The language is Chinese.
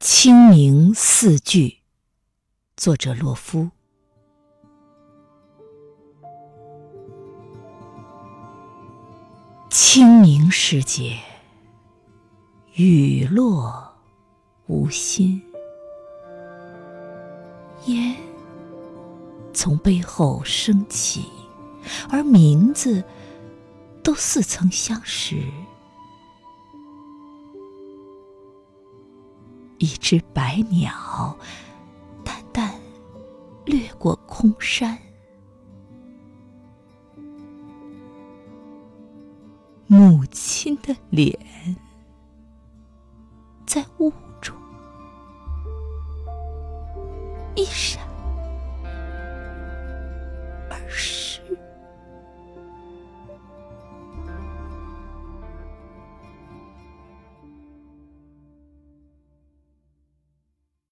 清明四句，作者洛夫。清明时节，雨落无心，烟从背后升起，而名字都似曾相识。一只白鸟淡淡掠过空山。母亲的脸在雾中一闪